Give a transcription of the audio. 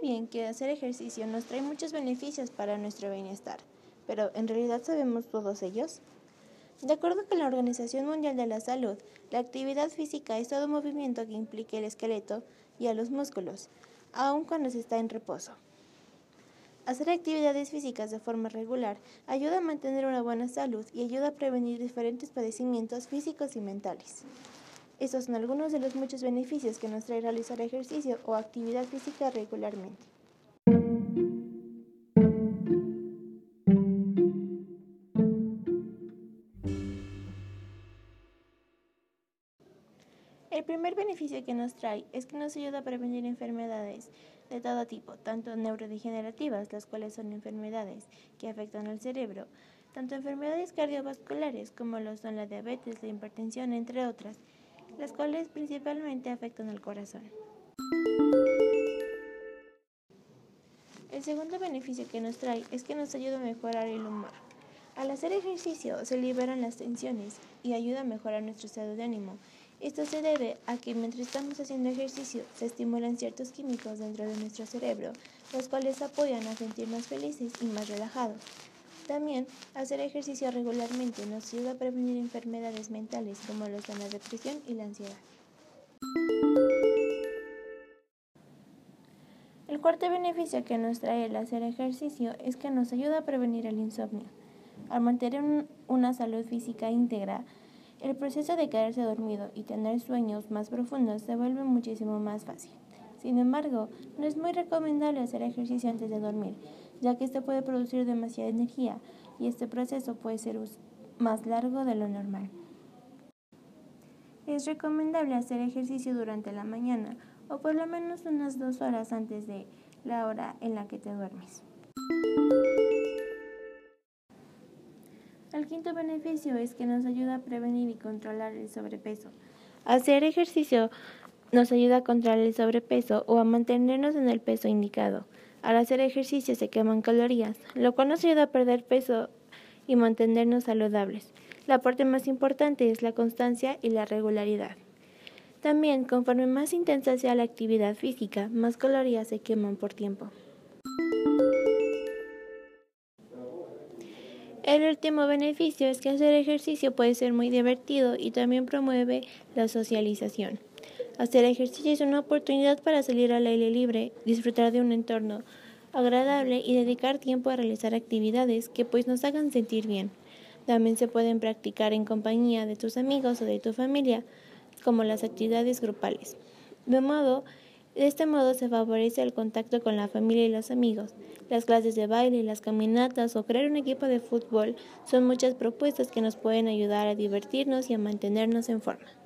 bien que hacer ejercicio nos trae muchos beneficios para nuestro bienestar, pero ¿en realidad sabemos todos ellos? De acuerdo con la Organización Mundial de la Salud, la actividad física es todo movimiento que implique el esqueleto y a los músculos, aun cuando se está en reposo. Hacer actividades físicas de forma regular ayuda a mantener una buena salud y ayuda a prevenir diferentes padecimientos físicos y mentales. Estos son algunos de los muchos beneficios que nos trae realizar ejercicio o actividad física regularmente. El primer beneficio que nos trae es que nos ayuda a prevenir enfermedades de todo tipo, tanto neurodegenerativas, las cuales son enfermedades que afectan al cerebro, tanto enfermedades cardiovasculares como lo son la diabetes, la hipertensión, entre otras, las cuales principalmente afectan al corazón. El segundo beneficio que nos trae es que nos ayuda a mejorar el humor. Al hacer ejercicio se liberan las tensiones y ayuda a mejorar nuestro estado de ánimo esto se debe a que mientras estamos haciendo ejercicio se estimulan ciertos químicos dentro de nuestro cerebro, los cuales apoyan a sentirnos felices y más relajados. También, hacer ejercicio regularmente nos ayuda a prevenir enfermedades mentales como lo son la depresión y la ansiedad. El cuarto beneficio que nos trae el hacer ejercicio es que nos ayuda a prevenir el insomnio. Al mantener una salud física íntegra, el proceso de quedarse dormido y tener sueños más profundos se vuelve muchísimo más fácil. Sin embargo, no es muy recomendable hacer ejercicio antes de dormir, ya que esto puede producir demasiada energía y este proceso puede ser más largo de lo normal. Es recomendable hacer ejercicio durante la mañana o por lo menos unas dos horas antes de la hora en la que te duermes. El quinto beneficio es que nos ayuda a prevenir y controlar el sobrepeso. Hacer ejercicio nos ayuda a controlar el sobrepeso o a mantenernos en el peso indicado. Al hacer ejercicio se queman calorías, lo cual nos ayuda a perder peso y mantenernos saludables. La parte más importante es la constancia y la regularidad. También, conforme más intensa sea la actividad física, más calorías se queman por tiempo. El último beneficio es que hacer ejercicio puede ser muy divertido y también promueve la socialización. Hacer ejercicio es una oportunidad para salir al aire libre, disfrutar de un entorno agradable y dedicar tiempo a realizar actividades que pues nos hagan sentir bien. También se pueden practicar en compañía de tus amigos o de tu familia, como las actividades grupales. De modo de este modo se favorece el contacto con la familia y los amigos. Las clases de baile, las caminatas o crear un equipo de fútbol son muchas propuestas que nos pueden ayudar a divertirnos y a mantenernos en forma.